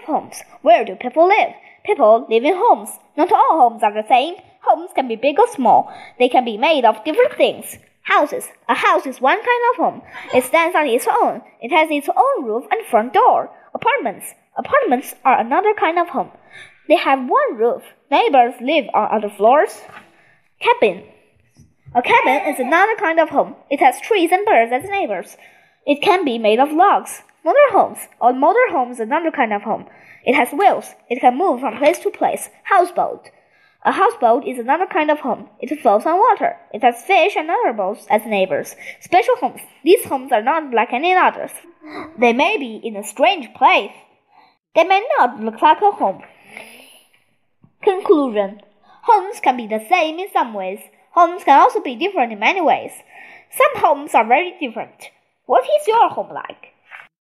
of homes. Where do people live? People live in homes. Not all homes are the same. Homes can be big or small. They can be made of different things. Houses. A house is one kind of home. It stands on its own. It has its own roof and front door. Apartments. Apartments are another kind of home. They have one roof. Neighbors live on other floors. Cabin. A cabin is another kind of home. It has trees and birds as neighbors. It can be made of logs. Motorhomes. A motorhome is another kind of home. It has wheels. It can move from place to place. Houseboat. A houseboat is another kind of home. It floats on water. It has fish and other boats as neighbors. Special homes. These homes are not like any others. They may be in a strange place. They may not look like a home. Conclusion. Homes can be the same in some ways. Homes can also be different in many ways. Some homes are very different. What is your home like?